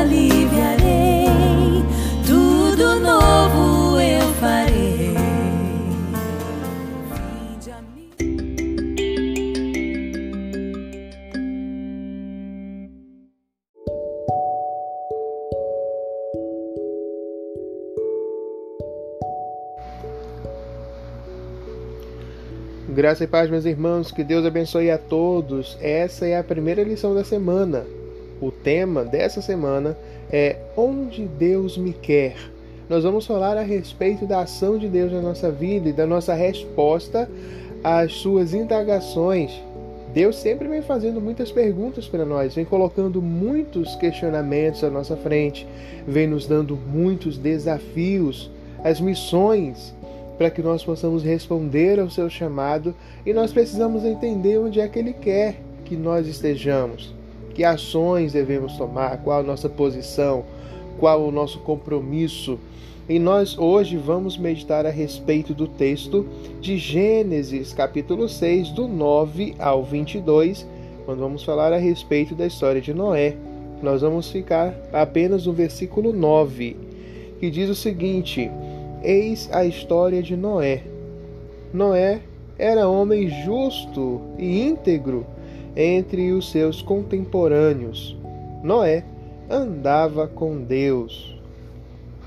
Aliviarei. Tudo novo eu farei. Graça e paz, meus irmãos, que Deus abençoe a todos. Essa é a primeira lição da semana. O tema dessa semana é Onde Deus me quer. Nós vamos falar a respeito da ação de Deus na nossa vida e da nossa resposta às suas indagações. Deus sempre vem fazendo muitas perguntas para nós, vem colocando muitos questionamentos à nossa frente, vem nos dando muitos desafios, as missões para que nós possamos responder ao seu chamado e nós precisamos entender onde é que ele quer que nós estejamos, que ações devemos tomar, qual a nossa posição, qual o nosso compromisso. E nós hoje vamos meditar a respeito do texto de Gênesis, capítulo 6, do 9 ao 22, quando vamos falar a respeito da história de Noé. Nós vamos ficar apenas no versículo 9, que diz o seguinte: Eis a história de Noé. Noé era homem justo e íntegro entre os seus contemporâneos. Noé andava com Deus.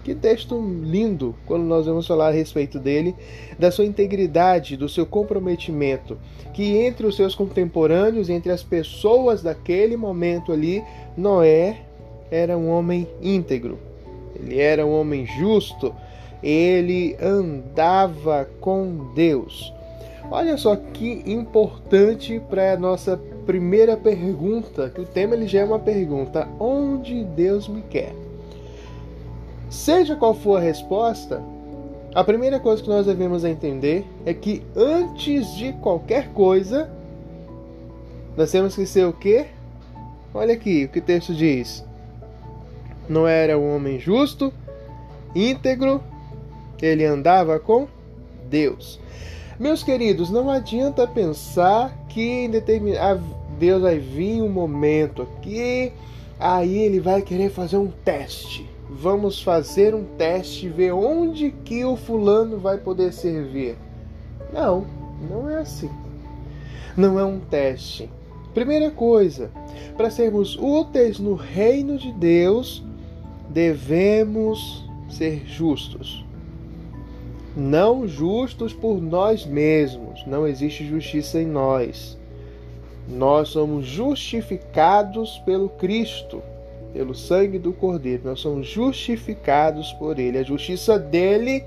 Que texto lindo quando nós vamos falar a respeito dele, da sua integridade, do seu comprometimento, que entre os seus contemporâneos, entre as pessoas daquele momento ali, Noé era um homem íntegro. Ele era um homem justo, ele andava com Deus. Olha só que importante para a nossa primeira pergunta, que o tema ele já é uma pergunta: onde Deus me quer? Seja qual for a resposta, a primeira coisa que nós devemos entender é que antes de qualquer coisa, nós temos que ser o quê? Olha aqui o que o texto diz. Não era um homem justo, íntegro, ele andava com Deus. Meus queridos, não adianta pensar que em determinado Deus vai vir um momento aqui, aí ele vai querer fazer um teste. Vamos fazer um teste, ver onde que o fulano vai poder servir. Não, não é assim. Não é um teste. Primeira coisa, para sermos úteis no reino de Deus, devemos ser justos. Não justos por nós mesmos, não existe justiça em nós. Nós somos justificados pelo Cristo, pelo sangue do Cordeiro. Nós somos justificados por Ele. A justiça dele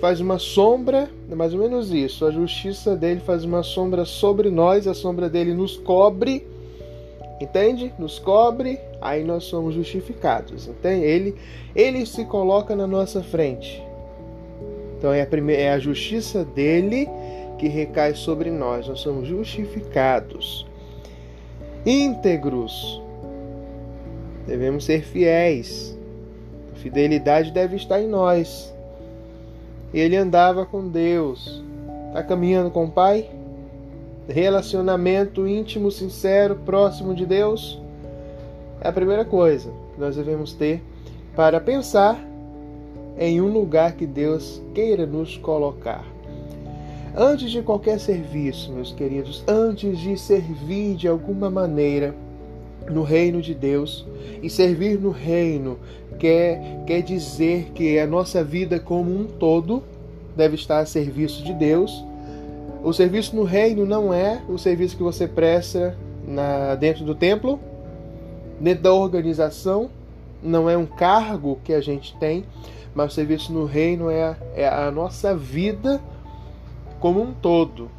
faz uma sombra, é mais ou menos isso. A justiça dele faz uma sombra sobre nós, a sombra dele nos cobre, entende? Nos cobre, aí nós somos justificados, entende? Ele, ele se coloca na nossa frente. Então é a, primeira, é a justiça dele que recai sobre nós. Nós somos justificados. Íntegros. Devemos ser fiéis. A fidelidade deve estar em nós. Ele andava com Deus. Está caminhando com o Pai? Relacionamento íntimo, sincero, próximo de Deus? É a primeira coisa. que nós devemos ter para pensar em um lugar que Deus queira nos colocar. Antes de qualquer serviço, meus queridos, antes de servir de alguma maneira no reino de Deus, e servir no reino quer, quer dizer que a nossa vida como um todo deve estar a serviço de Deus. O serviço no reino não é o serviço que você presta na, dentro do templo, dentro da organização, não é um cargo que a gente tem, mas o serviço no reino é, é a nossa vida como um todo.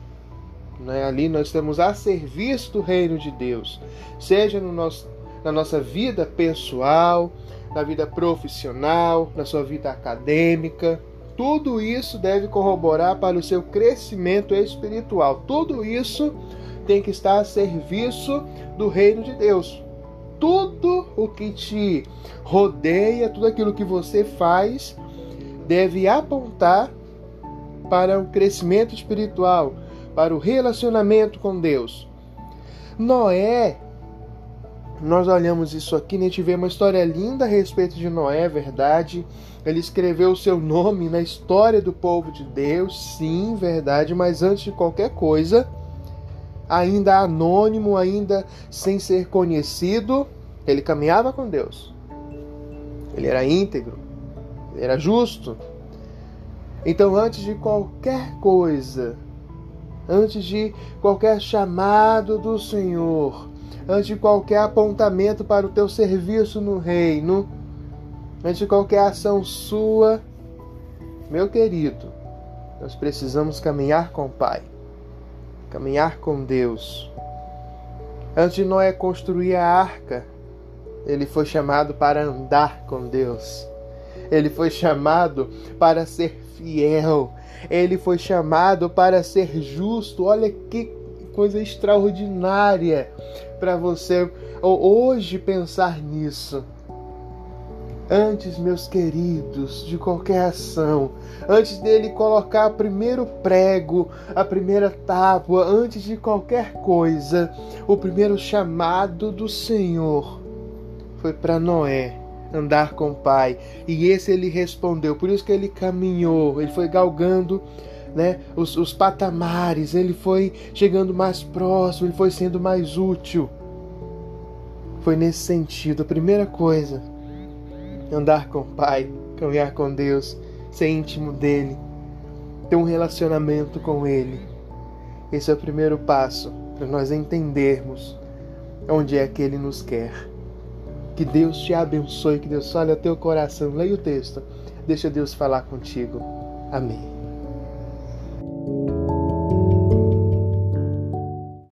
Né? Ali nós estamos a serviço do reino de Deus, seja no nosso, na nossa vida pessoal, na vida profissional, na sua vida acadêmica. Tudo isso deve corroborar para o seu crescimento espiritual. Tudo isso tem que estar a serviço do reino de Deus. Tudo o que te rodeia, tudo aquilo que você faz, deve apontar para o crescimento espiritual, para o relacionamento com Deus. Noé, nós olhamos isso aqui, né? vê uma história linda a respeito de Noé, é verdade. Ele escreveu o seu nome na história do povo de Deus, sim, verdade, mas antes de qualquer coisa, ainda anônimo, ainda sem ser conhecido, ele caminhava com Deus. Ele era íntegro, ele era justo, então, antes de qualquer coisa, antes de qualquer chamado do Senhor, antes de qualquer apontamento para o teu serviço no reino, antes de qualquer ação sua, meu querido, nós precisamos caminhar com o Pai, caminhar com Deus. Antes de Noé construir a arca, ele foi chamado para andar com Deus. Ele foi chamado para ser fiel. Ele foi chamado para ser justo. Olha que coisa extraordinária para você hoje pensar nisso. Antes, meus queridos, de qualquer ação, antes dele colocar o primeiro prego, a primeira tábua, antes de qualquer coisa, o primeiro chamado do Senhor foi para Noé andar com o Pai. E esse ele respondeu. Por isso que ele caminhou, ele foi galgando né, os, os patamares, ele foi chegando mais próximo, ele foi sendo mais útil. Foi nesse sentido. A primeira coisa, andar com o Pai, caminhar com Deus, ser íntimo dele, ter um relacionamento com Ele. Esse é o primeiro passo para nós entendermos onde é que Ele nos quer. Que Deus te abençoe, que Deus fale ao teu coração. Leia o texto. Deixa Deus falar contigo. Amém.